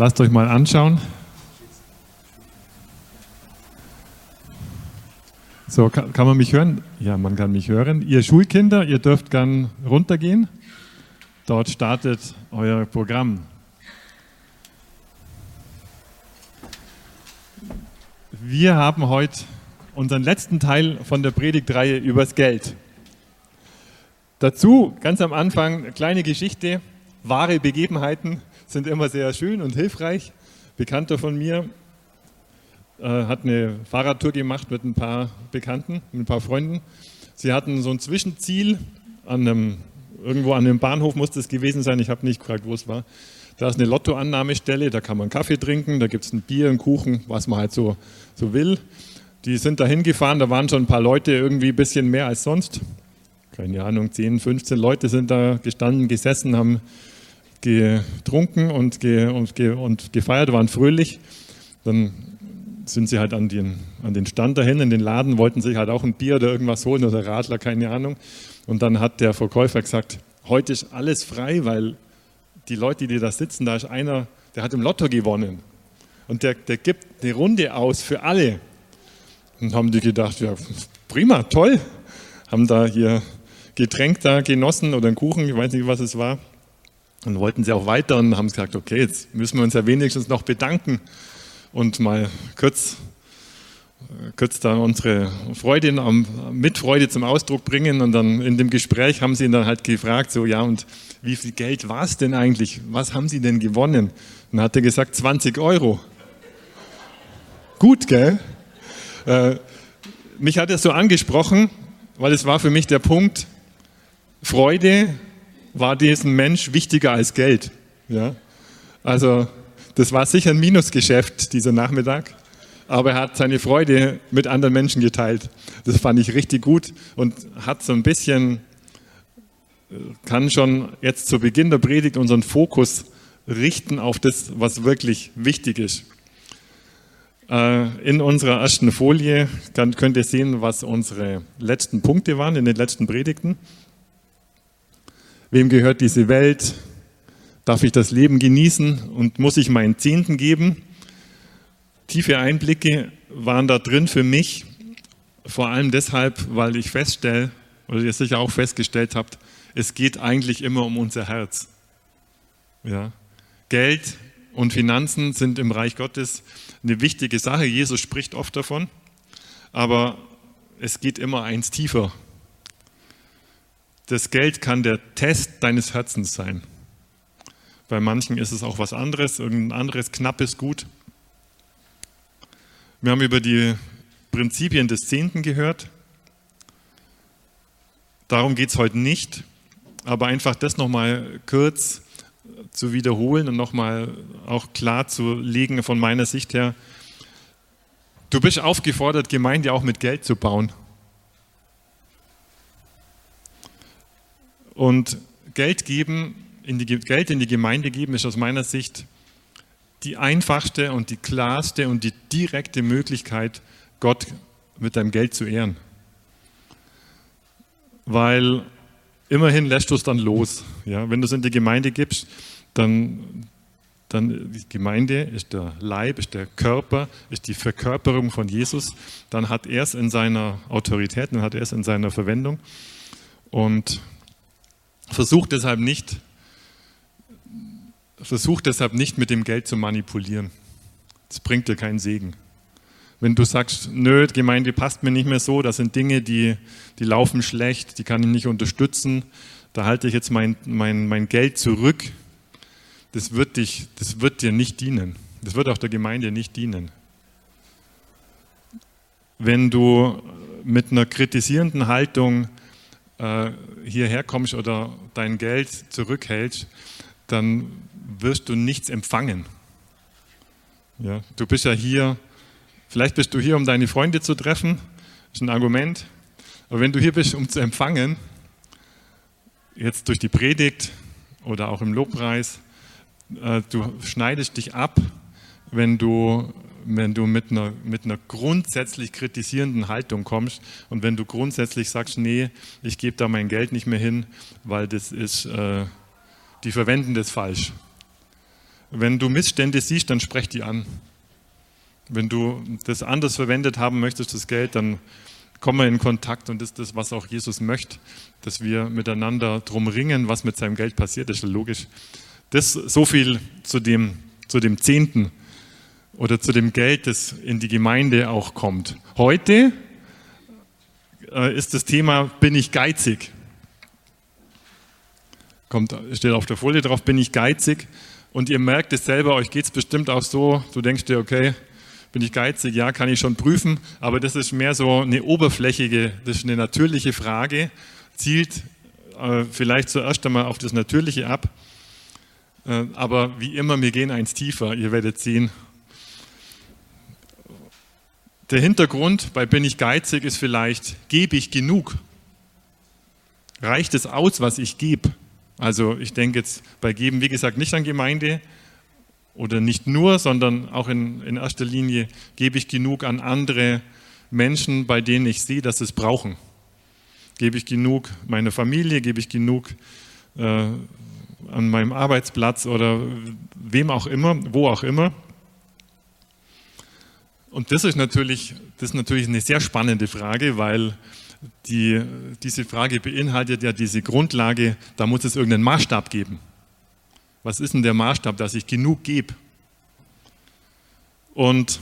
lasst euch mal anschauen. So, kann, man mich hören? Ja, man kann mich hören. Ihr Schulkinder, ihr dürft gern runtergehen. Dort startet euer Programm. Wir haben heute unseren letzten Teil von der Predigtreihe übers Geld. Dazu ganz am Anfang eine kleine Geschichte. Wahre Begebenheiten sind immer sehr schön und hilfreich. Bekannter von mir äh, hat eine Fahrradtour gemacht mit ein paar Bekannten, mit ein paar Freunden. Sie hatten so ein Zwischenziel an einem, irgendwo an einem Bahnhof muss das gewesen sein. Ich habe nicht gefragt, wo es war. Da ist eine Lottoannahmestelle, da kann man Kaffee trinken, da gibt es ein Bier, einen Kuchen, was man halt so, so will. Die sind da hingefahren, da waren schon ein paar Leute, irgendwie ein bisschen mehr als sonst. Keine Ahnung, 10, 15 Leute sind da gestanden, gesessen, haben getrunken und, ge, und, ge, und gefeiert, waren fröhlich. Dann sind sie halt an den, an den Stand dahin, in den Laden, wollten sich halt auch ein Bier oder irgendwas holen oder Radler, keine Ahnung. Und dann hat der Verkäufer gesagt, heute ist alles frei, weil die Leute, die da sitzen, da ist einer, der hat im Lotto gewonnen. Und der, der gibt eine Runde aus für alle. Und haben die gedacht, ja, prima, toll. Haben da hier Getränk da genossen oder einen Kuchen, ich weiß nicht, was es war. Und wollten sie auch weiter und haben gesagt, okay, jetzt müssen wir uns ja wenigstens noch bedanken und mal kurz, kurz da unsere Freude, Mitfreude zum Ausdruck bringen. Und dann in dem Gespräch haben sie ihn dann halt gefragt, so, ja, und wie viel Geld war es denn eigentlich? Was haben sie denn gewonnen? Und dann hat er gesagt, 20 Euro. Gut, gell? Äh, mich hat er so angesprochen, weil es war für mich der Punkt, Freude war diesem Mensch wichtiger als Geld. Ja? Also das war sicher ein Minusgeschäft dieser Nachmittag, aber er hat seine Freude mit anderen Menschen geteilt. Das fand ich richtig gut und hat so ein bisschen, äh, kann schon jetzt zu Beginn der Predigt unseren Fokus richten auf das, was wirklich wichtig ist. Äh, in unserer ersten Folie könnt ihr sehen, was unsere letzten Punkte waren in den letzten Predigten. Wem gehört diese Welt? Darf ich das Leben genießen und muss ich meinen Zehnten geben? Tiefe Einblicke waren da drin für mich, vor allem deshalb, weil ich feststelle, oder ihr sicher auch festgestellt habt, es geht eigentlich immer um unser Herz. Ja. Geld und Finanzen sind im Reich Gottes eine wichtige Sache. Jesus spricht oft davon, aber es geht immer eins tiefer. Das Geld kann der Test deines Herzens sein. Bei manchen ist es auch was anderes, irgendein anderes knappes Gut. Wir haben über die Prinzipien des Zehnten gehört. Darum geht es heute nicht, aber einfach das nochmal kurz zu wiederholen und nochmal auch klar zu legen von meiner Sicht her. Du bist aufgefordert, Gemeinde auch mit Geld zu bauen. Und Geld geben in die, Geld in die Gemeinde geben, ist aus meiner Sicht die einfachste und die klarste und die direkte Möglichkeit, Gott mit deinem Geld zu ehren. Weil immerhin lässt du es dann los. Ja? Wenn du es in die Gemeinde gibst, dann, dann die Gemeinde ist der Leib, ist der Körper, ist die Verkörperung von Jesus. Dann hat er es in seiner Autorität, dann hat er es in seiner Verwendung. Und versucht deshalb nicht, Versuch deshalb nicht mit dem Geld zu manipulieren. Das bringt dir keinen Segen. Wenn du sagst, nö, Gemeinde passt mir nicht mehr so, das sind Dinge, die, die laufen schlecht, die kann ich nicht unterstützen, da halte ich jetzt mein, mein, mein Geld zurück, das wird, dich, das wird dir nicht dienen. Das wird auch der Gemeinde nicht dienen. Wenn du mit einer kritisierenden Haltung äh, hierher kommst oder dein Geld zurückhältst, dann wirst du nichts empfangen. Ja, du bist ja hier, vielleicht bist du hier, um deine Freunde zu treffen, ist ein Argument. Aber wenn du hier bist, um zu empfangen, jetzt durch die Predigt oder auch im Lobpreis, äh, du schneidest dich ab, wenn du, wenn du mit, einer, mit einer grundsätzlich kritisierenden Haltung kommst und wenn du grundsätzlich sagst, nee, ich gebe da mein Geld nicht mehr hin, weil das ist, äh, die verwenden das falsch Wenn du Missstände siehst, dann sprech die an. Wenn du das anders verwendet haben möchtest, das Geld, dann komm mal in Kontakt und das ist das, was auch Jesus möchte, dass wir miteinander drum ringen, was mit seinem Geld passiert, das ist logisch. Das so viel zu dem, zu dem Zehnten oder zu dem Geld, das in die Gemeinde auch kommt. Heute äh, ist das Thema, bin ich geizig? Kommt, steht auf der Folie drauf, bin ich geizig? Und ihr merkt es selber, euch geht es bestimmt auch so, du denkst dir, okay, bin ich geizig? Ja, kann ich schon prüfen, aber das ist mehr so eine oberflächige, das ist eine natürliche Frage, zielt äh, vielleicht zuerst einmal auf das Natürliche ab, äh, aber wie immer, wir gehen eins tiefer, ihr werdet sehen. Der Hintergrund bei Bin ich geizig ist vielleicht, gebe ich genug? Reicht es aus, was ich gebe? Also ich denke jetzt bei Geben, wie gesagt, nicht an Gemeinde oder nicht nur, sondern auch in, in erster Linie gebe ich genug an andere Menschen, bei denen ich sehe, dass sie es brauchen. Gebe ich genug meiner Familie, gebe ich genug äh, an meinem Arbeitsplatz oder wem auch immer, wo auch immer. Und das ist natürlich, das ist natürlich eine sehr spannende Frage, weil die, diese Frage beinhaltet ja diese Grundlage, da muss es irgendeinen Maßstab geben. Was ist denn der Maßstab, dass ich genug gebe? Und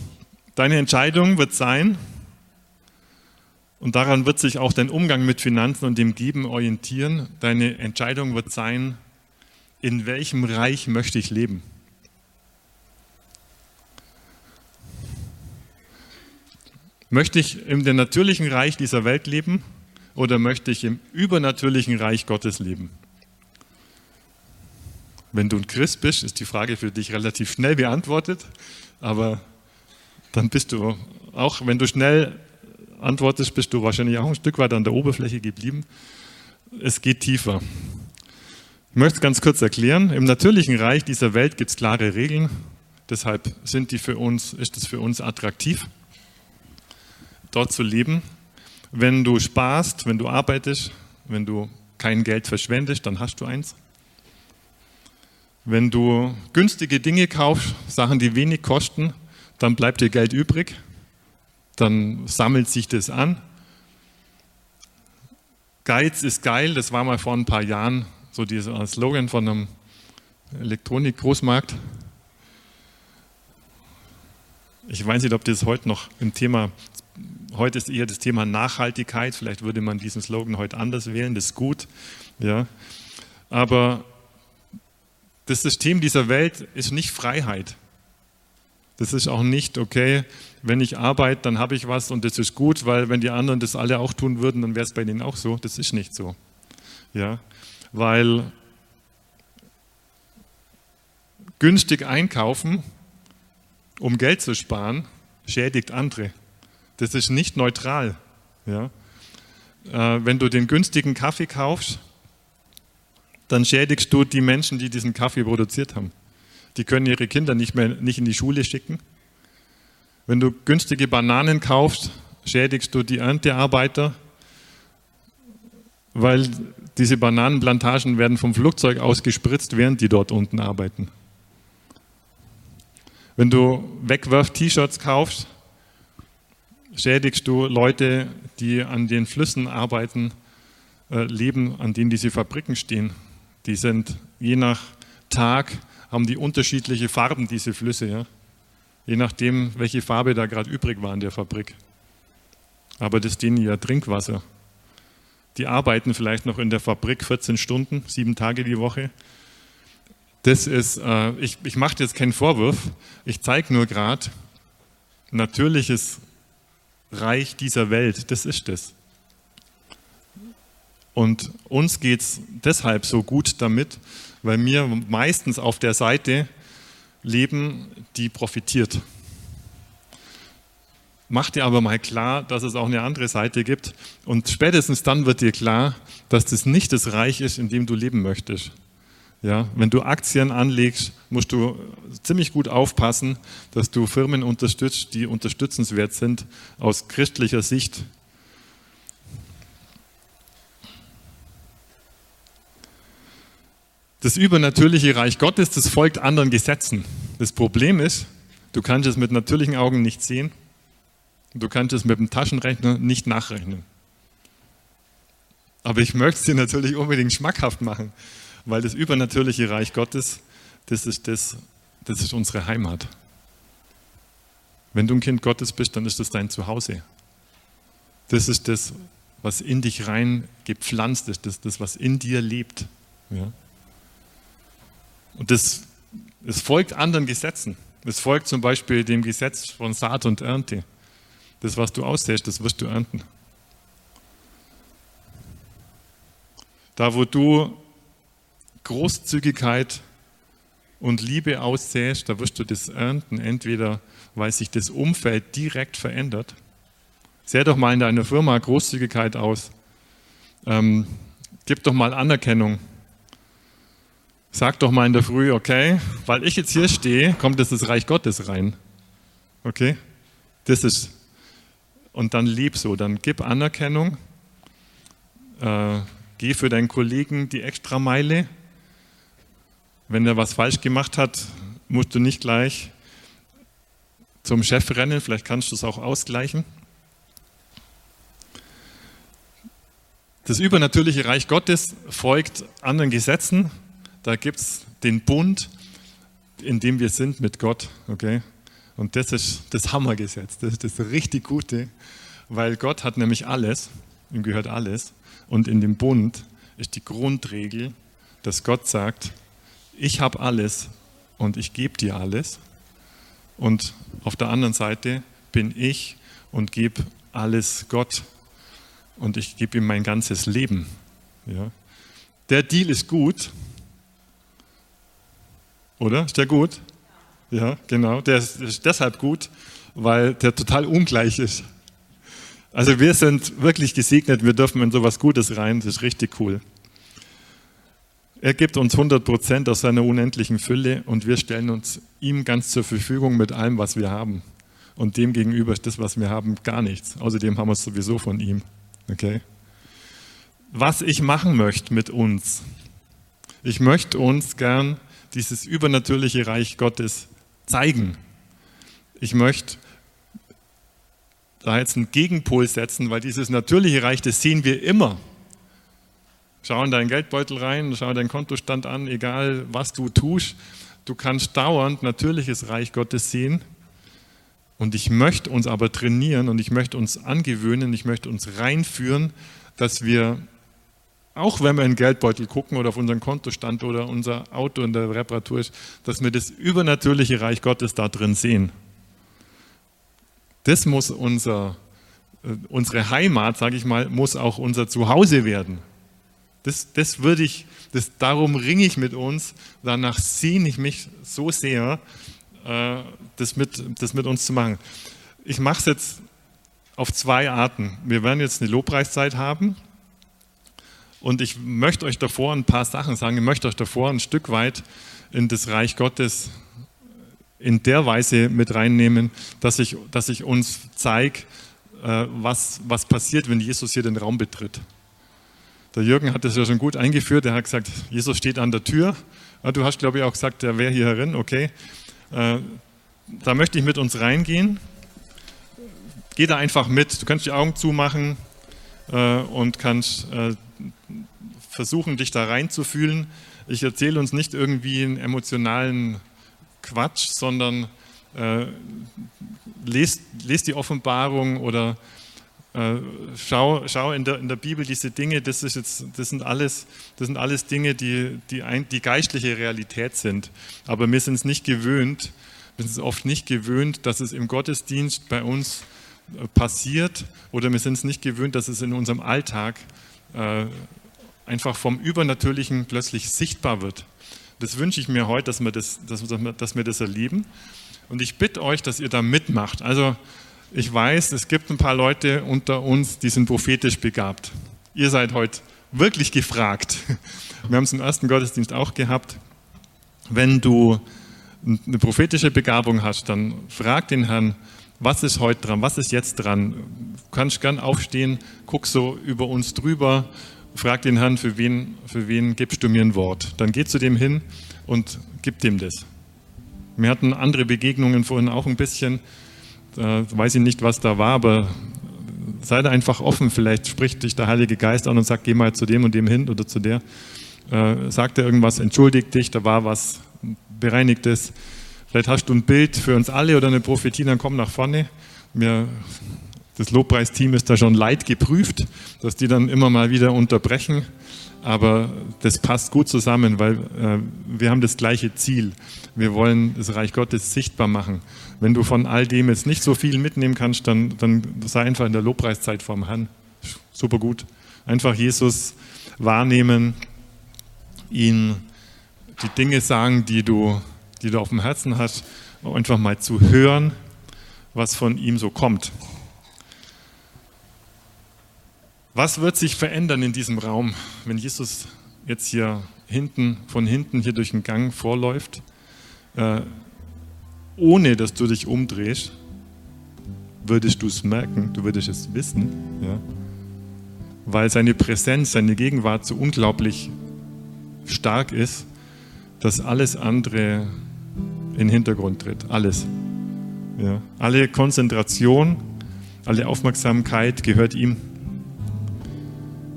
deine Entscheidung wird sein, und daran wird sich auch dein Umgang mit Finanzen und dem Geben orientieren, deine Entscheidung wird sein, in welchem Reich möchte ich leben? Möchte ich in dem natürlichen Reich dieser Welt leben oder möchte ich im übernatürlichen Reich Gottes leben? Wenn du ein Christ bist, ist die Frage für dich relativ schnell beantwortet, aber dann bist du auch, wenn du schnell antwortest, bist du wahrscheinlich auch ein Stück weit an der Oberfläche geblieben. Es geht tiefer. Ich möchte es ganz kurz erklären. Im natürlichen Reich dieser Welt gibt es klare Regeln, deshalb sind die für uns, ist es für uns attraktiv dort zu leben. Wenn du sparst, wenn du arbeitest, wenn du kein Geld verschwendest, dann hast du eins. Wenn du günstige Dinge kaufst, Sachen, die wenig kosten, dann bleibt dir Geld übrig. Dann sammelt sich das an. Geiz ist geil, das war mal vor ein paar Jahren so dieser Slogan von einem Elektronik-Großmarkt. Ich weiß nicht, ob das heute noch im Thema Heute ist eher das Thema Nachhaltigkeit. Vielleicht würde man diesen Slogan heute anders wählen. Das ist gut. Ja. Aber das System dieser Welt ist nicht Freiheit. Das ist auch nicht, okay, wenn ich arbeite, dann habe ich was und das ist gut, weil wenn die anderen das alle auch tun würden, dann wäre es bei denen auch so. Das ist nicht so. Ja, weil günstig einkaufen, um Geld zu sparen, schädigt andere. Das ist nicht neutral. Ja? Äh, wenn du den günstigen Kaffee kaufst, dann schädigst du die Menschen, die diesen Kaffee produziert haben. Die können ihre Kinder nicht mehr nicht in die Schule schicken. Wenn du günstige Bananen kaufst, schädigst du die Erntearbeiter, weil diese Bananenplantagen werden vom Flugzeug aus gespritzt, während die dort unten arbeiten. Wenn du Wegwerf-T-Shirts kaufst, schädigst du Leute, die an den Flüssen arbeiten, äh, leben, an denen diese Fabriken stehen. Die sind je nach Tag, haben die unterschiedliche Farben, diese Flüsse. Ja? Je nachdem, welche Farbe da gerade übrig war in der Fabrik. Aber das ist denen ja Trinkwasser. Die arbeiten vielleicht noch in der Fabrik 14 Stunden, sieben Tage die Woche. Das ist, äh, ich, ich mache jetzt keinen Vorwurf, ich zeige nur gerade, natürliches Reich dieser Welt, das ist es. Und uns geht es deshalb so gut damit, weil wir meistens auf der Seite leben, die profitiert. Mach dir aber mal klar, dass es auch eine andere Seite gibt. Und spätestens dann wird dir klar, dass das nicht das Reich ist, in dem du leben möchtest. Ja, wenn du Aktien anlegst, musst du ziemlich gut aufpassen, dass du Firmen unterstützt, die unterstützenswert sind aus christlicher Sicht. Das übernatürliche Reich Gottes, das folgt anderen Gesetzen. Das Problem ist, du kannst es mit natürlichen Augen nicht sehen. Du kannst es mit dem Taschenrechner nicht nachrechnen. Aber ich möchte es dir natürlich unbedingt schmackhaft machen, weil das übernatürliche Reich Gottes, das ist, das, das ist unsere Heimat. Wenn du ein Kind Gottes bist, dann ist das dein Zuhause. Das ist das, was in dich rein gepflanzt ist, das, das was in dir lebt. Ja? Und das, es folgt anderen Gesetzen. Es folgt zum Beispiel dem Gesetz von Saat und Ernte. Das, was du aussäst, das wirst du ernten. Da, wo du Großzügigkeit und Liebe aussäst, da wirst du das ernten. Entweder, weil sich das Umfeld direkt verändert. Säh doch mal in deiner Firma Großzügigkeit aus. Ähm, gib doch mal Anerkennung. Sag doch mal in der Früh, okay, weil ich jetzt hier stehe, kommt jetzt das Reich Gottes rein. Okay? Das ist. Und dann lieb so, dann gib Anerkennung. Äh, geh für deinen Kollegen die Extrameile. Wenn er was falsch gemacht hat, musst du nicht gleich zum Chef rennen, vielleicht kannst du es auch ausgleichen. Das übernatürliche Reich Gottes folgt anderen Gesetzen, da gibt es den Bund, in dem wir sind mit Gott. Okay? Und das ist das Hammergesetz, das ist das richtig Gute, weil Gott hat nämlich alles, ihm gehört alles. Und in dem Bund ist die Grundregel, dass Gott sagt, ich habe alles und ich gebe dir alles. Und auf der anderen Seite bin ich und gebe alles Gott und ich gebe ihm mein ganzes Leben. Ja. Der Deal ist gut, oder? Ist der gut? Ja, genau. Der ist, deshalb gut, weil der total ungleich ist. Also wir sind wirklich gesegnet, wir dürfen in sowas Gutes rein, das ist richtig cool. Er gibt uns 100 Prozent aus seiner unendlichen Fülle und wir stellen uns ihm ganz zur Verfügung mit allem, was wir haben. Und dem gegenüber ist das, was wir haben, gar nichts. Außerdem haben wir es sowieso von ihm. Okay? Was ich machen möchte mit uns, ich möchte uns gern dieses übernatürliche Reich Gottes zeigen. Ich möchte da jetzt einen Gegenpol setzen, weil dieses natürliche Reich, das sehen wir immer. Schau in deinen Geldbeutel rein, schau deinen Kontostand an, egal was du tust. Du kannst dauernd natürliches Reich Gottes sehen. Und ich möchte uns aber trainieren und ich möchte uns angewöhnen, ich möchte uns reinführen, dass wir auch wenn wir in den Geldbeutel gucken oder auf unseren Kontostand oder unser Auto in der Reparatur ist, dass wir das übernatürliche Reich Gottes da drin sehen. Das muss unser, äh, unsere Heimat, sage ich mal, muss auch unser Zuhause werden. Das, das würde ich, das, darum ringe ich mit uns, danach sehne ich mich so sehr, äh, das, mit, das mit uns zu machen. Ich mache es jetzt auf zwei Arten. Wir werden jetzt eine Lobpreiszeit haben und ich möchte euch davor ein paar Sachen sagen. Ich möchte euch davor ein Stück weit in das Reich Gottes in der Weise mit reinnehmen, dass ich, dass ich uns zeige, äh, was, was passiert, wenn Jesus hier den Raum betritt. Der Jürgen hat das ja schon gut eingeführt. Er hat gesagt, Jesus steht an der Tür. Du hast, glaube ich, auch gesagt, er wäre hier herin. Okay. Äh, da möchte ich mit uns reingehen. Geh da einfach mit. Du kannst die Augen zumachen äh, und kannst versuchen, dich da reinzufühlen. Ich erzähle uns nicht irgendwie einen emotionalen Quatsch, sondern äh, lest, lest die Offenbarung oder äh, schau, schau in, der, in der Bibel diese Dinge, das, ist jetzt, das, sind, alles, das sind alles Dinge, die, die, ein, die geistliche Realität sind. Aber wir sind es nicht gewöhnt, wir sind es oft nicht gewöhnt, dass es im Gottesdienst bei uns äh, passiert oder wir sind es nicht gewöhnt, dass es in unserem Alltag äh, einfach vom Übernatürlichen plötzlich sichtbar wird. Das wünsche ich mir heute, dass wir das, dass, dass wir das erleben. Und ich bitte euch, dass ihr da mitmacht. Also ich weiß, es gibt ein paar Leute unter uns, die sind prophetisch begabt. Ihr seid heute wirklich gefragt. Wir haben es im ersten Gottesdienst auch gehabt. Wenn du eine prophetische Begabung hast, dann frag den Herrn, was ist heute dran, was ist jetzt dran. Du kannst gern aufstehen, guck so über uns drüber frag den Herrn, für wen, für wen gibst du mir ein Wort? Dann geh zu dem hin und gib dem das. Wir hatten andere Begegnungen vorhin auch ein bisschen. Da weiß ich nicht, was da war, aber seid einfach offen. Vielleicht spricht dich der Heilige Geist an und sagt, geh mal zu dem und dem hin oder zu der. Äh, sagt er irgendwas, entschuldigt dich, da war was Bereinigtes. Vielleicht hast du ein Bild für uns alle oder eine Prophetie, dann komm nach vorne. Wir das Lobpreisteam ist da schon leid geprüft, dass die dann immer mal wieder unterbrechen. Aber das passt gut zusammen, weil äh, wir haben das gleiche Ziel. Wir wollen das Reich Gottes sichtbar machen. Wenn du von all dem jetzt nicht so viel mitnehmen kannst, dann, dann sei einfach in der Lobpreiszeit vorm Herrn. Super gut. Einfach Jesus wahrnehmen, ihn die Dinge sagen, die du, die du auf dem Herzen hast, einfach mal zu hören, was von ihm so kommt. Was wird sich verändern in diesem Raum, wenn Jesus jetzt hier hinten, von hinten hier durch den Gang vorläuft, äh, ohne dass du dich umdrehst? Würdest du es merken, du würdest es wissen, ja? weil seine Präsenz, seine Gegenwart so unglaublich stark ist, dass alles andere in den Hintergrund tritt. Alles. Ja. Alle Konzentration, alle Aufmerksamkeit gehört ihm.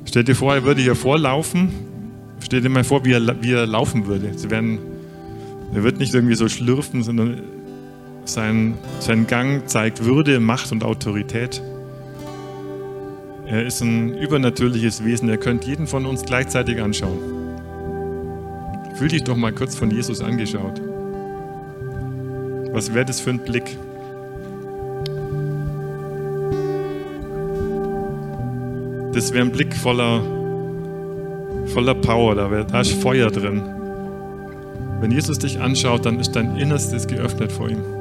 Stell dir vor, er würde hier vorlaufen. Stell dir mal vor, wie er, wie er laufen würde. Sie werden, er wird nicht irgendwie so schlürfen, sondern sein, sein Gang zeigt Würde, Macht und Autorität. Er ist ein übernatürliches Wesen. Er könnte jeden von uns gleichzeitig anschauen. Fühl dich doch mal kurz von Jesus angeschaut. Was wäre das für ein Blick? das wäre ein Blick voller, voller Power, da, wär, da ist Feuer drin. Wenn Jesus dich anschaut, dann ist dein Innerstes geöffnet vor ihm.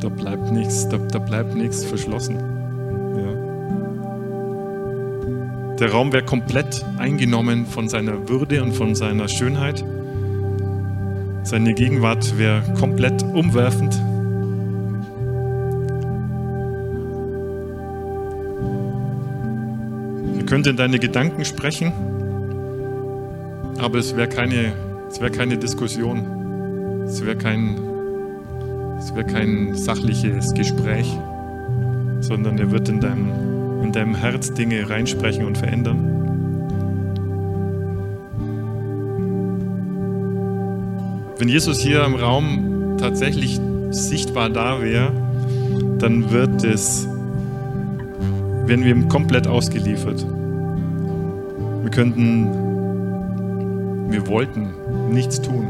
Da bleibt nichts, da, da bleibt nichts verschlossen. Ja. Der Raum wäre komplett eingenommen von seiner Würde und von seiner Schönheit. Seine Gegenwart wäre komplett umwerfend. könnte in deine Gedanken sprechen, aber es wäre keine, wär keine Diskussion. Es wäre kein, wär kein sachliches Gespräch, sondern er wird in deinem, in deinem Herz Dinge reinsprechen und verändern. Wenn Jesus hier im Raum tatsächlich sichtbar da wäre, dann wird es, werden wir ihm komplett ausgeliefert. Wir könnten, wir wollten nichts tun.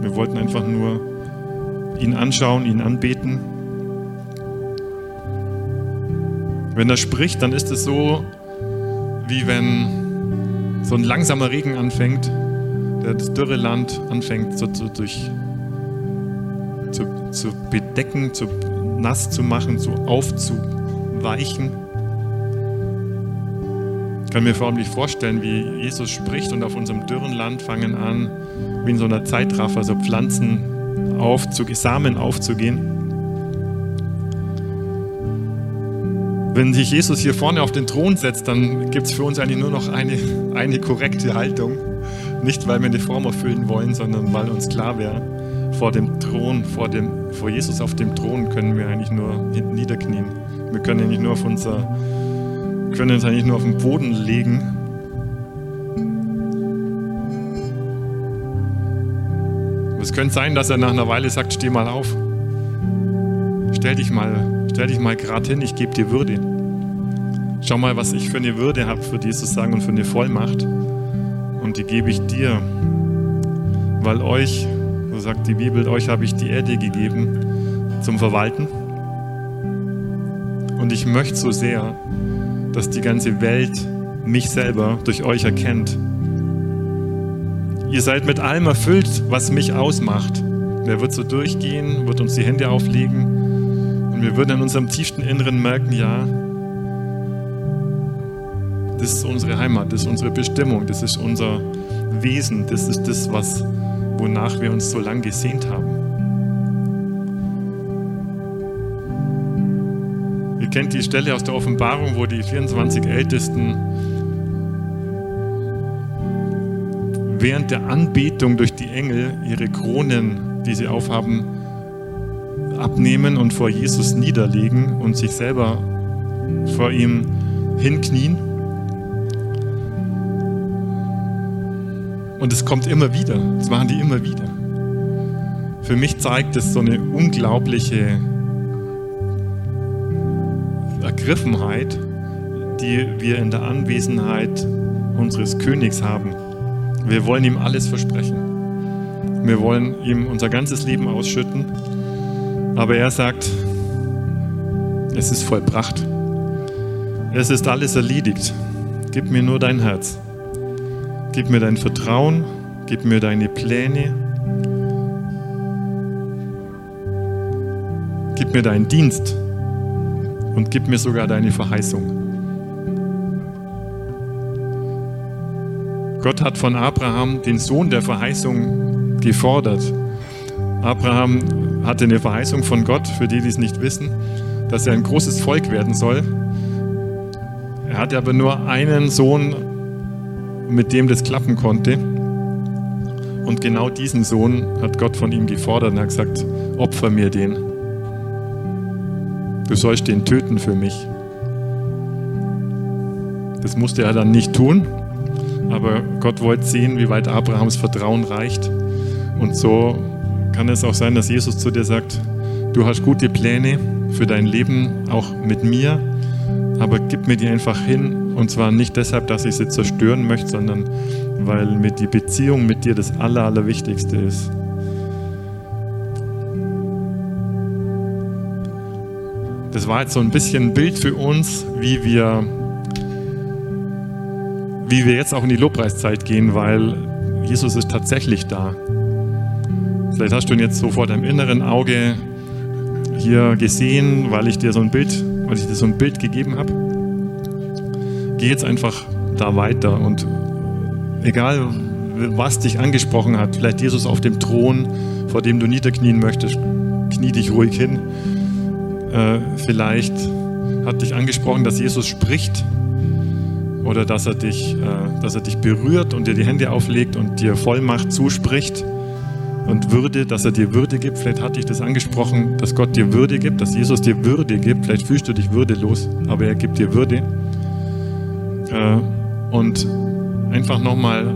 Wir wollten einfach nur ihn anschauen, ihn anbeten. Wenn er spricht, dann ist es so, wie wenn so ein langsamer Regen anfängt, der das dürre Land anfängt so, so durch, zu, zu bedecken, zu nass zu machen, so aufzuweichen kann mir förmlich vorstellen, wie Jesus spricht und auf unserem dürren Land fangen an, wie in so einer Zeitraffer, so Pflanzen aufzu Samen aufzugehen. Wenn sich Jesus hier vorne auf den Thron setzt, dann gibt es für uns eigentlich nur noch eine, eine korrekte Haltung. Nicht, weil wir eine Form erfüllen wollen, sondern weil uns klar wäre, vor dem Thron, vor, dem, vor Jesus auf dem Thron können wir eigentlich nur niederknien. Wir können eigentlich nur auf unser können uns eigentlich nur auf den Boden legen. Es könnte sein, dass er nach einer Weile sagt, steh mal auf. Stell dich mal, stell dich mal gerade hin, ich gebe dir Würde. Schau mal, was ich für eine Würde habe, für dieses Sagen und für eine Vollmacht. Und die gebe ich dir. Weil euch, so sagt die Bibel, euch habe ich die Erde gegeben zum Verwalten. Und ich möchte so sehr, dass die ganze Welt mich selber durch euch erkennt. Ihr seid mit allem erfüllt, was mich ausmacht. Wer wird so durchgehen, wird uns die Hände auflegen und wir würden in unserem tiefsten Inneren merken, ja, das ist unsere Heimat, das ist unsere Bestimmung, das ist unser Wesen, das ist das, was, wonach wir uns so lange gesehnt haben. Ihr kennt die Stelle aus der Offenbarung, wo die 24 Ältesten während der Anbetung durch die Engel ihre Kronen, die sie aufhaben, abnehmen und vor Jesus niederlegen und sich selber vor ihm hinknien. Und es kommt immer wieder, das machen die immer wieder. Für mich zeigt es so eine unglaubliche Ergriffenheit, die wir in der Anwesenheit unseres Königs haben. Wir wollen ihm alles versprechen. Wir wollen ihm unser ganzes Leben ausschütten. Aber er sagt, es ist vollbracht. Es ist alles erledigt. Gib mir nur dein Herz. Gib mir dein Vertrauen. Gib mir deine Pläne. Gib mir deinen Dienst. Und gib mir sogar deine Verheißung. Gott hat von Abraham den Sohn der Verheißung gefordert. Abraham hatte eine Verheißung von Gott, für die, die es nicht wissen, dass er ein großes Volk werden soll. Er hatte aber nur einen Sohn, mit dem das klappen konnte. Und genau diesen Sohn hat Gott von ihm gefordert und hat gesagt, opfer mir den. Du sollst den töten für mich. Das musste er dann nicht tun, aber Gott wollte sehen, wie weit Abrahams Vertrauen reicht. Und so kann es auch sein, dass Jesus zu dir sagt, du hast gute Pläne für dein Leben, auch mit mir, aber gib mir die einfach hin. Und zwar nicht deshalb, dass ich sie zerstören möchte, sondern weil mir die Beziehung mit dir das Aller, Allerwichtigste ist. Das war jetzt so ein bisschen ein Bild für uns, wie wir wie wir jetzt auch in die Lobpreiszeit gehen, weil Jesus ist tatsächlich da. Vielleicht hast du ihn jetzt so vor deinem inneren Auge hier gesehen, weil ich dir so ein Bild, weil ich dir so ein Bild gegeben habe. Geh jetzt einfach da weiter und egal was dich angesprochen hat, vielleicht Jesus auf dem Thron, vor dem du niederknien möchtest, knie dich ruhig hin. Äh, vielleicht hat dich angesprochen, dass Jesus spricht oder dass er dich, äh, dass er dich berührt und dir die Hände auflegt und dir Vollmacht zuspricht und Würde, dass er dir Würde gibt. Vielleicht hatte ich das angesprochen, dass Gott dir Würde gibt, dass Jesus dir Würde gibt. Vielleicht fühlst du dich würdelos, aber er gibt dir Würde. Äh, und einfach nochmal,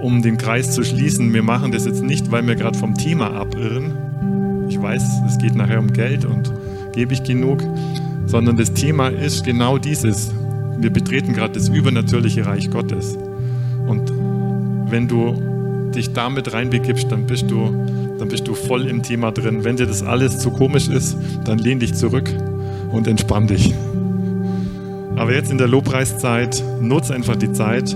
um den Kreis zu schließen, wir machen das jetzt nicht, weil wir gerade vom Thema abirren. Ich weiß, es geht nachher um Geld und gebe ich genug, sondern das Thema ist genau dieses wir betreten gerade das übernatürliche Reich Gottes. Und wenn du dich damit reinbegibst, dann bist du, dann bist du voll im Thema drin. Wenn dir das alles zu komisch ist, dann lehn dich zurück und entspann dich. Aber jetzt in der Lobpreiszeit, nutze einfach die Zeit,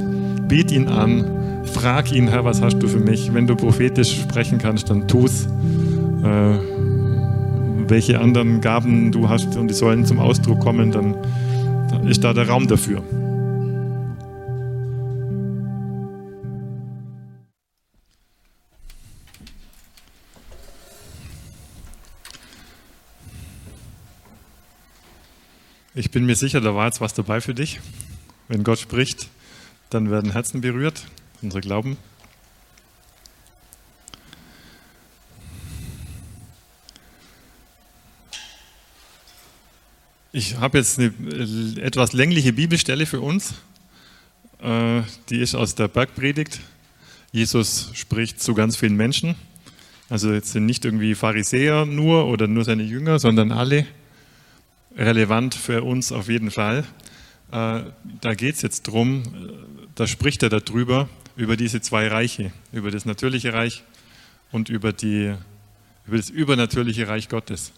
bet ihn an, frag ihn, Herr, was hast du für mich? Wenn du prophetisch sprechen kannst, dann tu's. Äh, welche anderen Gaben du hast und die sollen zum Ausdruck kommen, dann ist da der Raum dafür. Ich bin mir sicher, da war jetzt was dabei für dich. Wenn Gott spricht, dann werden Herzen berührt, unser Glauben. Ich habe jetzt eine äh, etwas längliche Bibelstelle für uns. Äh, die ist aus der Bergpredigt. Jesus spricht zu ganz vielen Menschen. Also jetzt sind nicht irgendwie Pharisäer nur oder nur seine Jünger, sondern alle. Relevant für uns auf jeden Fall. Äh, da geht es jetzt drum, da spricht er darüber, über diese zwei Reiche, über das natürliche Reich und über, die, über das übernatürliche Reich Gottes.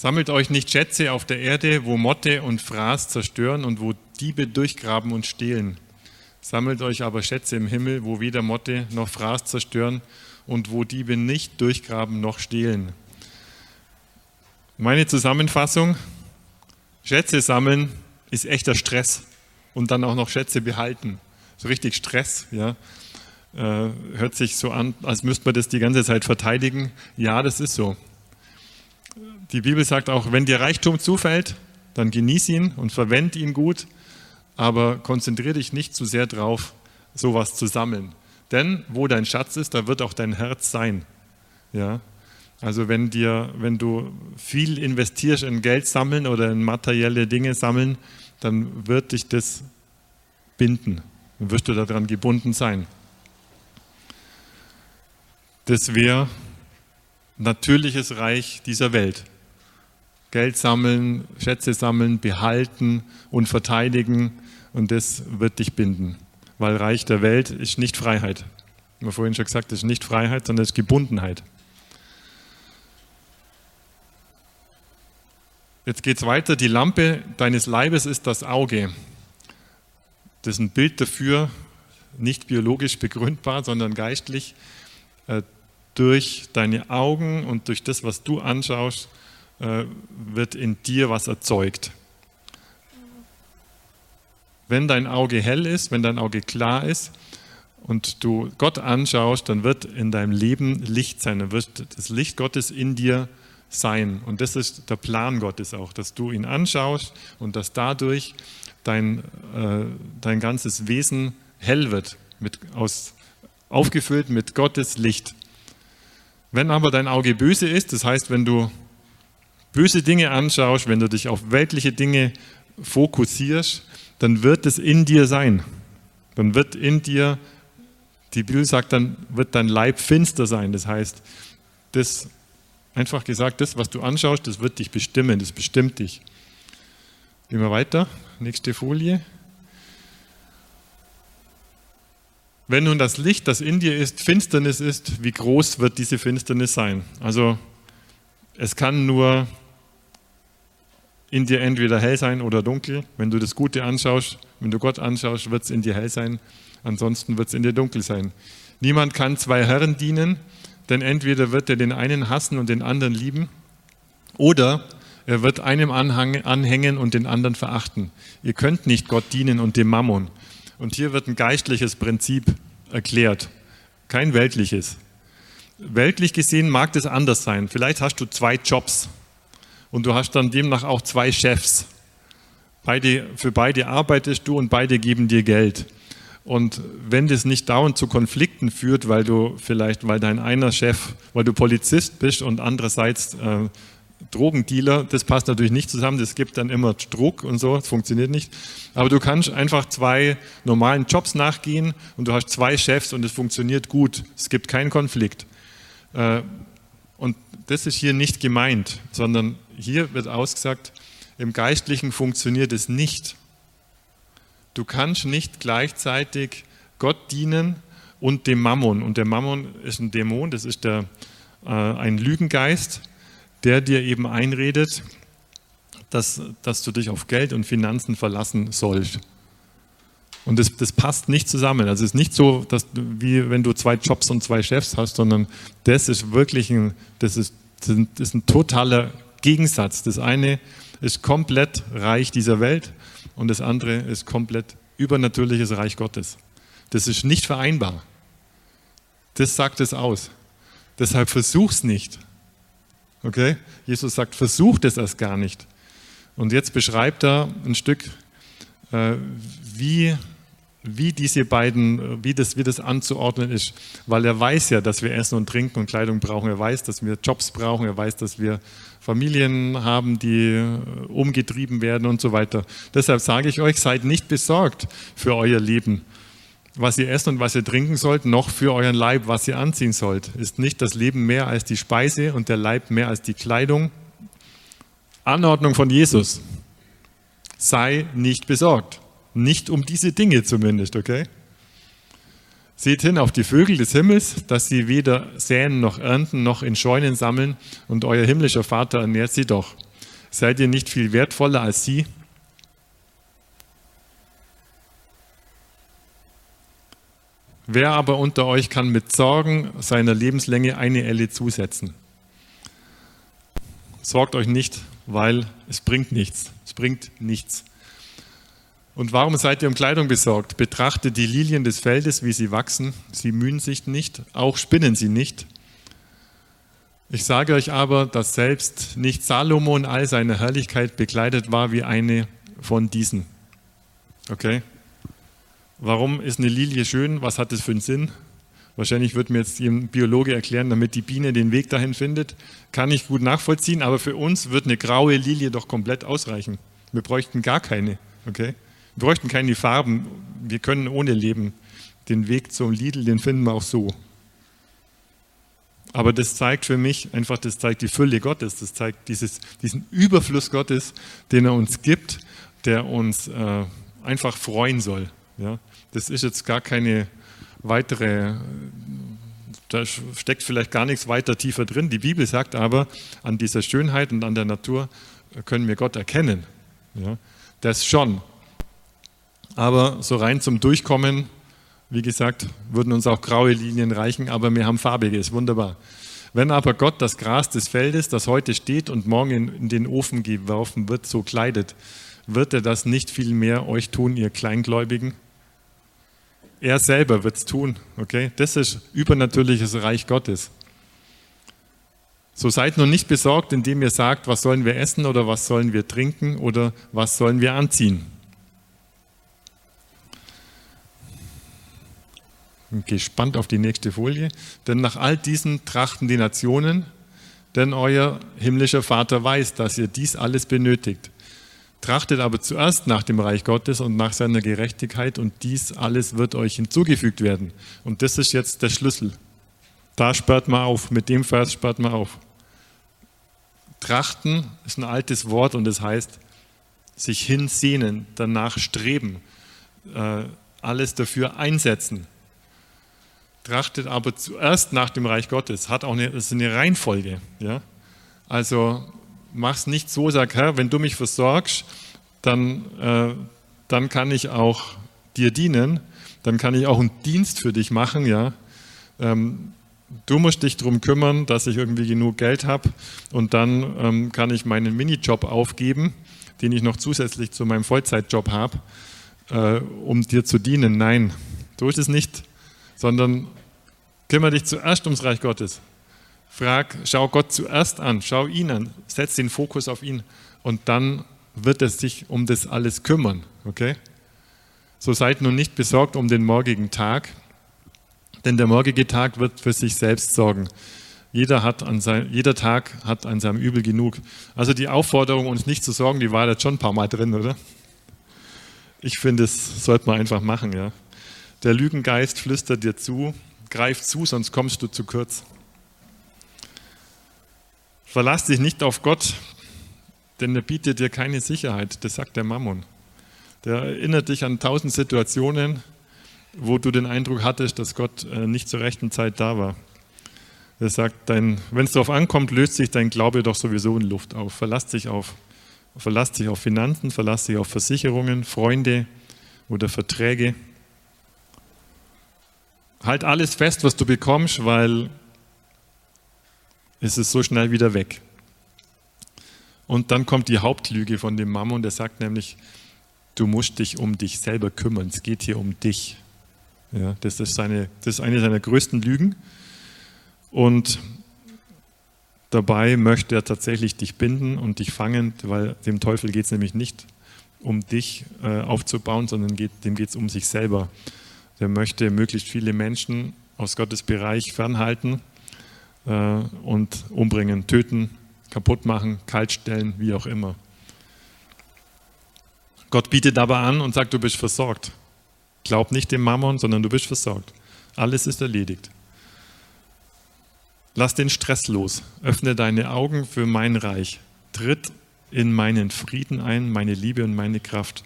Sammelt euch nicht Schätze auf der Erde, wo Motte und Fraß zerstören und wo Diebe durchgraben und stehlen. Sammelt euch aber Schätze im Himmel, wo weder Motte noch Fraß zerstören und wo Diebe nicht durchgraben noch stehlen. Meine Zusammenfassung, Schätze sammeln ist echter Stress und dann auch noch Schätze behalten. So richtig Stress, ja. Äh, hört sich so an, als müsste man das die ganze Zeit verteidigen. Ja, das ist so. Die Bibel sagt auch, wenn dir Reichtum zufällt, dann genieß ihn und verwend ihn gut, aber konzentriere dich nicht zu sehr drauf, sowas zu sammeln. Denn wo dein Schatz ist, da wird auch dein Herz sein. Ja? Also wenn, dir, wenn du viel investierst in Geld sammeln oder in materielle Dinge sammeln, dann wird dich das binden. Dann wirst du daran gebunden sein. Das wäre natürliches Reich dieser Welt. Geld sammeln, Schätze sammeln, behalten und verteidigen und das wird dich binden. Weil Reich der Welt ist nicht Freiheit. Wie wir vorhin schon gesagt, ist nicht Freiheit, sondern ist Gebundenheit. Jetzt geht es weiter. Die Lampe deines Leibes ist das Auge. Das ist ein Bild dafür, nicht biologisch begründbar, sondern geistlich. Äh, durch deine Augen und durch das, was du anschaust, äh, wird in dir was erzeugt. Wenn dein Auge hell ist, wenn dein Auge klar ist und du Gott anschaust, dann wird in deinem Leben Licht sein, dann wird das Licht Gottes in dir sein. Und das ist der Plan Gottes auch, dass du ihn anschaust und dass dadurch dein, äh, dein ganzes Wesen hell wird, mit, aus, aufgefüllt mit Gottes Licht. Wenn aber dein Auge böse ist, das heißt, wenn du böse Dinge anschaust, wenn du dich auf weltliche Dinge fokussierst, dann wird es in dir sein. Dann wird in dir, die Bibel sagt, dann wird dein Leib finster sein. Das heißt, das, einfach gesagt, das, was du anschaust, das wird dich bestimmen, das bestimmt dich. Gehen wir weiter, nächste Folie. Wenn nun das Licht, das in dir ist, Finsternis ist, wie groß wird diese Finsternis sein? Also es kann nur in dir entweder hell sein oder dunkel. Wenn du das Gute anschaust, wenn du Gott anschaust, wird es in dir hell sein, ansonsten wird es in dir dunkel sein. Niemand kann zwei Herren dienen, denn entweder wird er den einen hassen und den anderen lieben, oder er wird einem anhängen und den anderen verachten. Ihr könnt nicht Gott dienen und dem Mammon. Und hier wird ein geistliches Prinzip erklärt, kein weltliches. Weltlich gesehen mag das anders sein. Vielleicht hast du zwei Jobs und du hast dann demnach auch zwei Chefs. Beide, für beide arbeitest du und beide geben dir Geld. Und wenn das nicht dauernd zu Konflikten führt, weil du vielleicht, weil dein einer Chef, weil du Polizist bist und andererseits äh, Drogendealer, das passt natürlich nicht zusammen, das gibt dann immer Druck und so, das funktioniert nicht. Aber du kannst einfach zwei normalen Jobs nachgehen und du hast zwei Chefs und es funktioniert gut. Es gibt keinen Konflikt. Äh, und das ist hier nicht gemeint, sondern hier wird ausgesagt, im Geistlichen funktioniert es nicht. Du kannst nicht gleichzeitig Gott dienen und dem Mammon. Und der Mammon ist ein Dämon, das ist der, äh, ein Lügengeist der dir eben einredet, dass, dass du dich auf Geld und Finanzen verlassen sollst. Und das, das passt nicht zusammen. Also es ist nicht so, dass, wie wenn du zwei Jobs und zwei Chefs hast, sondern das ist wirklich ein, das ist, das ist ein totaler Gegensatz. Das eine ist komplett Reich dieser Welt und das andere ist komplett übernatürliches Reich Gottes. Das ist nicht vereinbar. Das sagt es aus. Deshalb versuch's nicht. Okay? Jesus sagt, versucht es erst gar nicht. Und jetzt beschreibt er ein Stück, äh, wie, wie diese beiden, wie das, wie das anzuordnen ist. Weil er weiß ja, dass wir Essen und Trinken und Kleidung brauchen. Er weiß, dass wir Jobs brauchen. Er weiß, dass wir Familien haben, die äh, umgetrieben werden und so weiter. Deshalb sage ich euch, seid nicht besorgt für euer Leben was ihr essen und was ihr trinken sollt, noch für euren Leib, was ihr anziehen sollt. Ist nicht das Leben mehr als die Speise und der Leib mehr als die Kleidung? Anordnung von Jesus. Sei nicht besorgt. Nicht um diese Dinge zumindest, okay? Seht hin auf die Vögel des Himmels, dass sie weder säen noch ernten noch in Scheunen sammeln, und euer himmlischer Vater ernährt sie doch. Seid ihr nicht viel wertvoller als sie? Wer aber unter euch kann mit Sorgen seiner Lebenslänge eine Elle zusetzen? Sorgt euch nicht, weil es bringt nichts. Es bringt nichts. Und warum seid ihr um Kleidung besorgt? Betrachtet die Lilien des Feldes, wie sie wachsen. Sie mühen sich nicht, auch spinnen sie nicht. Ich sage euch aber, dass selbst nicht Salomo in all seiner Herrlichkeit bekleidet war wie eine von diesen. Okay? Warum ist eine Lilie schön? Was hat das für einen Sinn? Wahrscheinlich wird mir jetzt ein Biologe erklären, damit die Biene den Weg dahin findet. Kann ich gut nachvollziehen, aber für uns wird eine graue Lilie doch komplett ausreichen. Wir bräuchten gar keine. Okay? Bräuchten keine Farben. Wir können ohne leben. Den Weg zum Lidl, den finden wir auch so. Aber das zeigt für mich einfach, das zeigt die Fülle Gottes, das zeigt dieses, diesen Überfluss Gottes, den er uns gibt, der uns äh, einfach freuen soll. Ja? Das ist jetzt gar keine weitere, da steckt vielleicht gar nichts weiter tiefer drin. Die Bibel sagt aber, an dieser Schönheit und an der Natur können wir Gott erkennen. Ja? Das schon. Aber so rein zum Durchkommen wie gesagt, würden uns auch graue Linien reichen, aber wir haben farbige, ist wunderbar. Wenn aber Gott das Gras des Feldes, das heute steht und morgen in, in den Ofen geworfen wird, so kleidet, wird er das nicht viel mehr euch tun, ihr Kleingläubigen? Er selber wird es tun, okay? Das ist übernatürliches Reich Gottes. So seid nun nicht besorgt, indem ihr sagt, was sollen wir essen oder was sollen wir trinken oder was sollen wir anziehen. Gespannt auf die nächste Folie. Denn nach all diesen trachten die Nationen, denn euer himmlischer Vater weiß, dass ihr dies alles benötigt. Trachtet aber zuerst nach dem Reich Gottes und nach seiner Gerechtigkeit und dies alles wird euch hinzugefügt werden. Und das ist jetzt der Schlüssel. Da spart man auf, mit dem Vers spart man auf. Trachten ist ein altes Wort und es das heißt sich hinsehnen, danach streben, äh, alles dafür einsetzen trachtet aber zuerst nach dem Reich Gottes. Hat auch eine, das ist eine Reihenfolge. Ja? Also mach's nicht so, sag Herr, wenn du mich versorgst, dann, äh, dann kann ich auch dir dienen, dann kann ich auch einen Dienst für dich machen. Ja? Ähm, du musst dich darum kümmern, dass ich irgendwie genug Geld habe und dann ähm, kann ich meinen Minijob aufgeben, den ich noch zusätzlich zu meinem Vollzeitjob habe, äh, um dir zu dienen. Nein, so ist es nicht sondern kümmere dich zuerst ums Reich Gottes. Frag, schau Gott zuerst an, schau ihn an, setz den Fokus auf ihn und dann wird es sich um das alles kümmern. Okay? So seid nun nicht besorgt um den morgigen Tag, denn der morgige Tag wird für sich selbst sorgen. Jeder, hat an sein, jeder Tag hat an seinem Übel genug. Also die Aufforderung, uns nicht zu sorgen, die war jetzt schon ein paar Mal drin, oder? Ich finde, das sollte man einfach machen, ja. Der Lügengeist flüstert dir zu, greif zu, sonst kommst du zu kurz. Verlass dich nicht auf Gott, denn er bietet dir keine Sicherheit, das sagt der Mammon. Der erinnert dich an tausend Situationen, wo du den Eindruck hattest, dass Gott äh, nicht zur rechten Zeit da war. Er sagt, wenn es darauf ankommt, löst sich dein Glaube doch sowieso in Luft auf. Verlass dich auf, verlass dich auf Finanzen, verlass dich auf Versicherungen, Freunde oder Verträge halt alles fest, was du bekommst, weil es ist so schnell wieder weg. Und dann kommt die Hauptlüge von dem Mammon, der sagt nämlich, du musst dich um dich selber kümmern. Es geht hier um dich. Ja, das, ist seine, das ist eine seiner größten Lügen. Und dabei möchte er tatsächlich dich binden und dich fangen, weil dem Teufel geht es nämlich nicht um dich äh, aufzubauen, sondern geht, dem geht es um sich selber der möchte möglichst viele Menschen aus Gottes Bereich fernhalten äh, und umbringen, töten, kaputt machen, kaltstellen, wie auch immer. Gott bietet aber an und sagt, du bist versorgt. Glaub nicht dem Mammon, sondern du bist versorgt. Alles ist erledigt. Lass den Stress los. Öffne deine Augen für mein Reich. Tritt in meinen Frieden ein, meine Liebe und meine Kraft.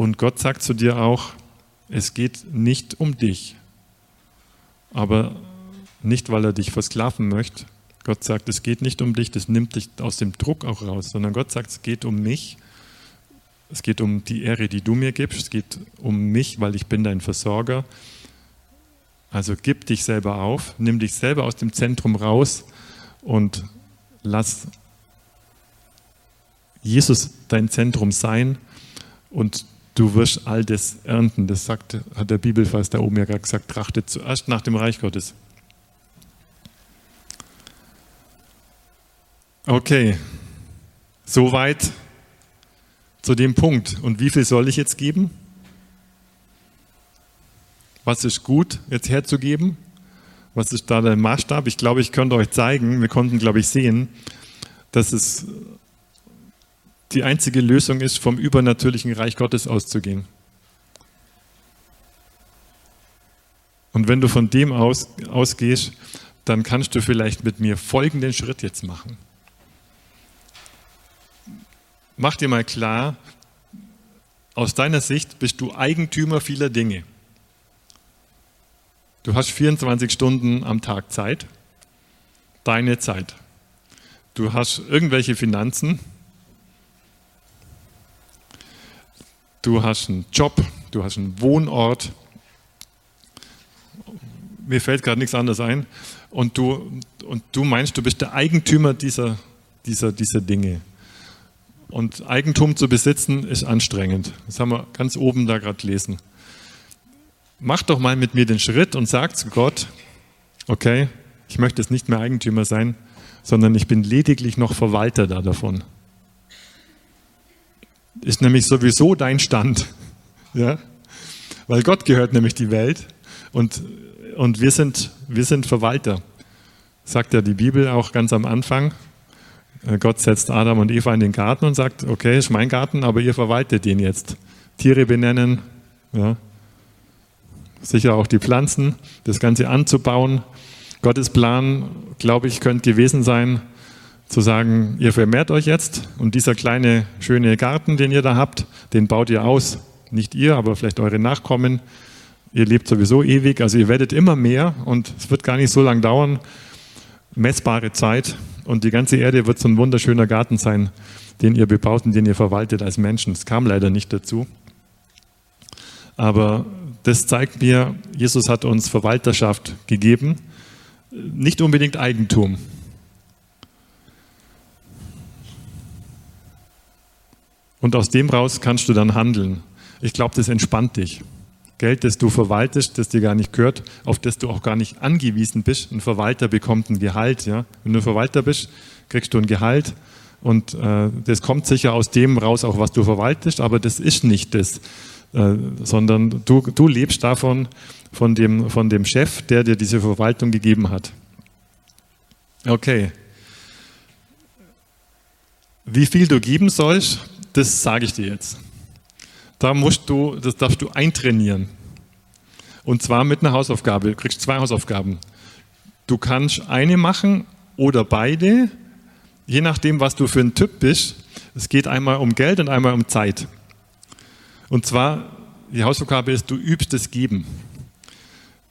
Und Gott sagt zu dir auch, es geht nicht um dich, aber nicht, weil er dich versklaven möchte. Gott sagt, es geht nicht um dich, das nimmt dich aus dem Druck auch raus, sondern Gott sagt, es geht um mich. Es geht um die Ehre, die du mir gibst. Es geht um mich, weil ich bin dein Versorger. Also gib dich selber auf, nimm dich selber aus dem Zentrum raus und lass Jesus dein Zentrum sein und du wirst all das ernten. Das sagt, hat der Bibelvers da oben ja gerade gesagt, trachtet zuerst nach dem Reich Gottes. Okay, soweit zu dem Punkt. Und wie viel soll ich jetzt geben? was ist gut jetzt herzugeben? Was ist da der Maßstab? Ich glaube, ich könnte euch zeigen, wir konnten, glaube ich, sehen, dass es die einzige Lösung ist, vom übernatürlichen Reich Gottes auszugehen. Und wenn du von dem aus, ausgehst, dann kannst du vielleicht mit mir folgenden Schritt jetzt machen. Mach dir mal klar, aus deiner Sicht bist du Eigentümer vieler Dinge. Du hast 24 Stunden am Tag Zeit, deine Zeit. Du hast irgendwelche Finanzen, du hast einen Job, du hast einen Wohnort, mir fällt gerade nichts anderes ein, und du, und du meinst, du bist der Eigentümer dieser, dieser, dieser Dinge. Und Eigentum zu besitzen ist anstrengend. Das haben wir ganz oben da gerade gelesen. Mach doch mal mit mir den Schritt und sag zu Gott, okay, ich möchte jetzt nicht mehr Eigentümer sein, sondern ich bin lediglich noch Verwalter da davon. Ist nämlich sowieso dein Stand. Ja? Weil Gott gehört nämlich die Welt und, und wir, sind, wir sind Verwalter. Sagt ja die Bibel auch ganz am Anfang. Äh, Gott setzt Adam und Eva in den Garten und sagt, okay, ist mein Garten, aber ihr verwaltet den jetzt. Tiere benennen, ja. sicher auch die Pflanzen, das Ganze anzubauen. Gottes Plan, glaube ich, könnte gewesen sein, zu sagen, ihr vermehrt euch jetzt und dieser kleine, schöne Garten, den ihr da habt, den baut ihr aus. Nicht ihr, aber vielleicht eure Nachkommen. Ihr lebt sowieso ewig, also ihr werdet immer mehr und es wird gar nicht so lange dauern, messbare Zeit und die ganze Erde wird so ein wunderschöner Garten sein, den ihr bebaut und den ihr verwaltet als Menschen. Es kam leider nicht dazu. Aber das zeigt mir, Jesus hat uns Verwalterschaft gegeben, nicht unbedingt Eigentum. Und aus dem raus kannst du dann handeln. Ich glaube, das entspannt dich. Geld, das du verwaltest, das dir gar nicht gehört, auf das du auch gar nicht angewiesen bist. Ein Verwalter bekommt ein Gehalt. Ja? Wenn du Verwalter bist, kriegst du ein Gehalt und äh, das kommt sicher aus dem raus, auch was du verwaltest, aber das ist nicht das, äh, sondern du, du lebst davon, von dem, von dem Chef, der dir diese Verwaltung gegeben hat. Okay. Wie viel du geben sollst, das sage ich dir jetzt. Da musst du, das darfst du eintrainieren. Und zwar mit einer Hausaufgabe. Du kriegst zwei Hausaufgaben. Du kannst eine machen oder beide, je nachdem, was du für ein Typ bist. Es geht einmal um Geld und einmal um Zeit. Und zwar, die Hausaufgabe ist, du übst das Geben.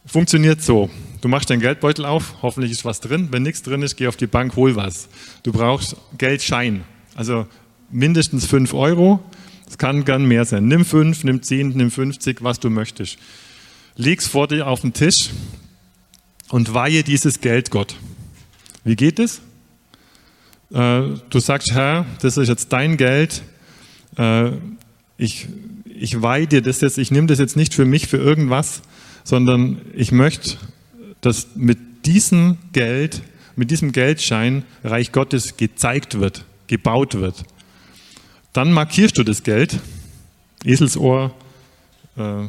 Funktioniert so. Du machst deinen Geldbeutel auf, hoffentlich ist was drin. Wenn nichts drin ist, geh auf die Bank, hol was. Du brauchst Geldschein. Also mindestens 5 Euro. Es kann gern mehr sein. Nimm 5, nimm 10, nimm 50, was du möchtest. Leg's vor dir auf den Tisch und weihe dieses Geld Gott. Wie geht es? Äh, du sagst, Herr, das ist jetzt dein Geld. Äh, ich, ich weihe dir das jetzt, ich nehme das jetzt nicht für mich, für irgendwas, sondern ich möchte, dass mit diesem Geld, mit diesem Geldschein Reich Gottes gezeigt wird, gebaut wird. Dann markierst du das Geld, Eselsohr, äh,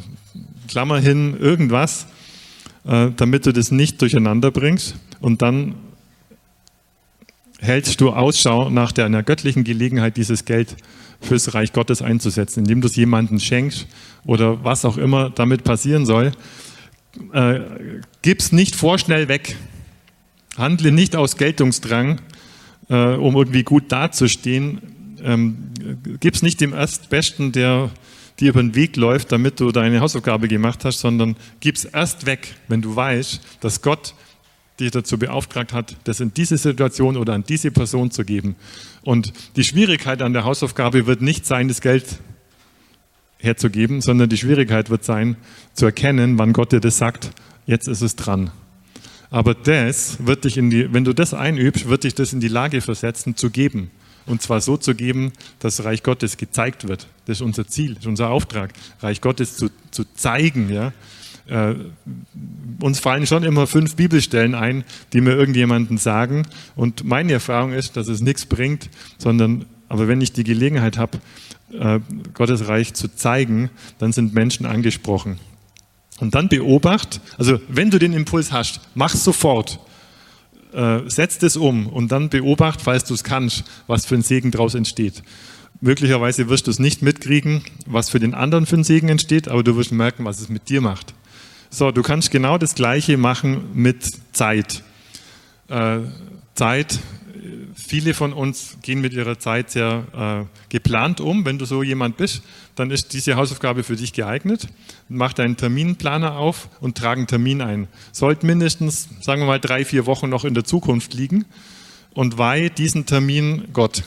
Klammer hin, irgendwas, äh, damit du das nicht durcheinander bringst. Und dann hältst du Ausschau nach der, einer göttlichen Gelegenheit, dieses Geld fürs Reich Gottes einzusetzen, indem du es jemandem schenkst oder was auch immer damit passieren soll. Äh, gib's nicht vorschnell weg. Handle nicht aus Geltungsdrang, äh, um irgendwie gut dazustehen ähm, es nicht dem Erstbesten, der dir über den Weg läuft, damit du deine Hausaufgabe gemacht hast, sondern gib es erst weg, wenn du weißt, dass Gott dich dazu beauftragt hat, das in diese Situation oder an diese Person zu geben. Und die Schwierigkeit an der Hausaufgabe wird nicht sein, das Geld herzugeben, sondern die Schwierigkeit wird sein, zu erkennen, wann Gott dir das sagt, jetzt ist es dran. Aber das wird dich in die, wenn du das einübst, wird dich das in die Lage versetzen, zu geben. Und zwar so zu geben, dass Reich Gottes gezeigt wird. Das ist unser Ziel, das ist unser Auftrag, Reich Gottes zu, zu zeigen. Ja? Äh, uns fallen schon immer fünf Bibelstellen ein, die mir irgendjemanden sagen. Und meine Erfahrung ist, dass es nichts bringt, sondern, aber wenn ich die Gelegenheit habe, äh, Gottes Reich zu zeigen, dann sind Menschen angesprochen. Und dann beobacht, also wenn du den Impuls hast, mach sofort. Äh, setz das um und dann beobacht, falls du es kannst, was für ein Segen daraus entsteht. Möglicherweise wirst du es nicht mitkriegen, was für den anderen für ein Segen entsteht, aber du wirst merken, was es mit dir macht. So, du kannst genau das Gleiche machen mit Zeit. Äh, Zeit, viele von uns gehen mit ihrer Zeit sehr äh, geplant um. Wenn du so jemand bist, dann ist diese Hausaufgabe für dich geeignet. Mach deinen Terminplaner auf und trag einen Termin ein. Sollte mindestens, sagen wir mal, drei, vier Wochen noch in der Zukunft liegen und weihe diesen Termin Gott.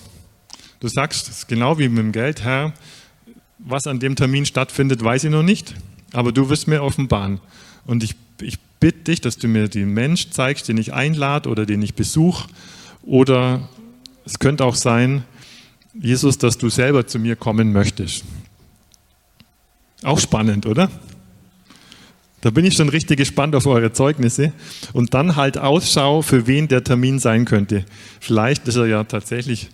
Du sagst, das ist genau wie mit dem Geld, Herr, was an dem Termin stattfindet, weiß ich noch nicht, aber du wirst mir offenbaren. Und ich, ich bitte dich, dass du mir den Mensch zeigst, den ich einlade oder den ich besuche. Oder es könnte auch sein, Jesus, dass du selber zu mir kommen möchtest. Auch spannend, oder? Da bin ich schon richtig gespannt auf eure Zeugnisse. Und dann halt Ausschau, für wen der Termin sein könnte. Vielleicht ist er ja tatsächlich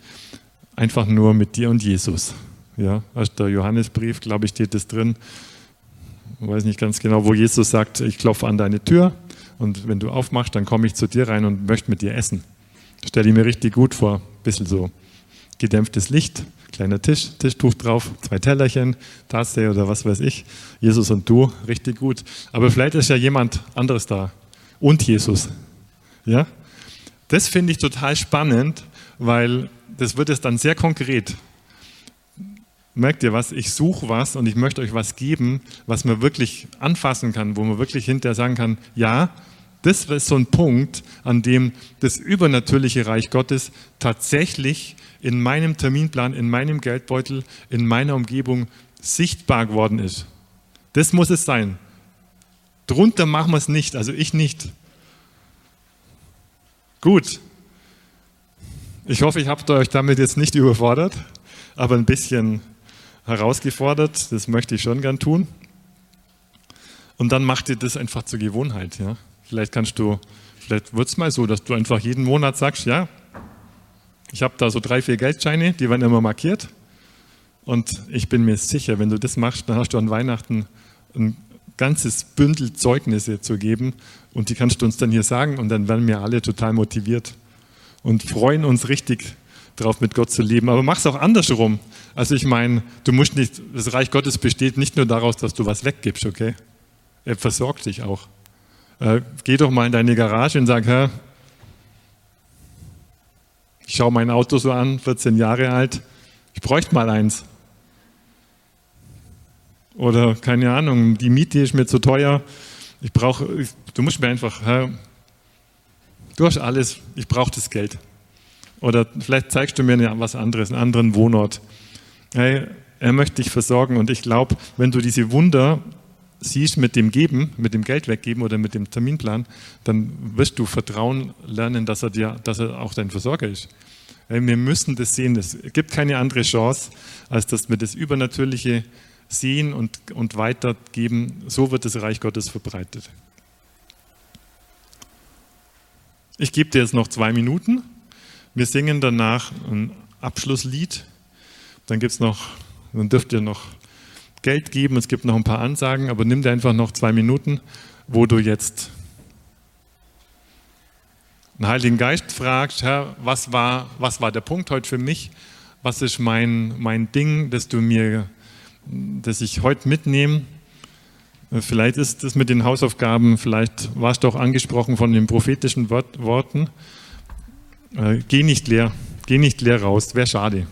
einfach nur mit dir und Jesus. Ja, aus der Johannesbrief, glaube ich, steht das drin. Ich weiß nicht ganz genau, wo Jesus sagt, ich klopfe an deine Tür und wenn du aufmachst, dann komme ich zu dir rein und möchte mit dir essen. Stelle ich mir richtig gut vor. Ein bisschen so gedämpftes Licht, kleiner Tisch, Tischtuch drauf, zwei Tellerchen, Tasse oder was weiß ich. Jesus und du, richtig gut. Aber vielleicht ist ja jemand anderes da. Und Jesus. Ja? Das finde ich total spannend, weil das wird es dann sehr konkret. Merkt ihr was? Ich suche was und ich möchte euch was geben, was man wirklich anfassen kann, wo man wirklich hinterher sagen kann, ja, das ist so ein Punkt, an dem das übernatürliche Reich Gottes tatsächlich in meinem Terminplan, in meinem Geldbeutel, in meiner Umgebung sichtbar geworden ist. Das muss es sein. Drunter machen wir es nicht, also ich nicht. Gut, ich hoffe, ich habe euch damit jetzt nicht überfordert, aber ein bisschen herausgefordert. Das möchte ich schon gern tun. Und dann macht ihr das einfach zur Gewohnheit. Ja? Vielleicht kannst du, vielleicht wird es mal so, dass du einfach jeden Monat sagst, ja, ich habe da so drei, vier Geldscheine, die werden immer markiert. Und ich bin mir sicher, wenn du das machst, dann hast du an Weihnachten ein ganzes Bündel Zeugnisse zu geben und die kannst du uns dann hier sagen und dann werden wir alle total motiviert und freuen uns richtig drauf, mit Gott zu leben. Aber mach es auch andersrum. Also ich meine, du musst nicht, das Reich Gottes besteht nicht nur daraus, dass du was weggibst, okay? Er versorgt dich auch. Äh, geh doch mal in deine Garage und sag, Herr, ich schaue mein Auto so an, 14 Jahre alt, ich bräuchte mal eins. Oder keine Ahnung, die Miete ist mir zu teuer. Ich brauche, du musst mir einfach, Herr, Du hast alles, ich brauche das Geld. Oder vielleicht zeigst du mir was anderes, einen anderen Wohnort. Hey, er möchte dich versorgen und ich glaube, wenn du diese Wunder siehst mit dem Geben, mit dem Geld weggeben oder mit dem Terminplan, dann wirst du Vertrauen lernen, dass er dir, dass er auch dein Versorger ist. Wir müssen das sehen. Es gibt keine andere Chance, als dass wir das Übernatürliche sehen und, und weitergeben. So wird das Reich Gottes verbreitet. Ich gebe dir jetzt noch zwei Minuten. Wir singen danach ein Abschlusslied. Dann gibt's noch, dann dürft ihr noch Geld geben. Es gibt noch ein paar Ansagen, aber nimm dir einfach noch zwei Minuten, wo du jetzt den Heiligen Geist fragst, Herr, was war, was war der Punkt heute für mich? Was ist mein, mein Ding, das du mir, das ich heute mitnehme? Vielleicht ist es mit den Hausaufgaben, vielleicht warst du auch angesprochen von den prophetischen Worten. Äh, geh nicht leer, geh nicht leer raus, wäre schade.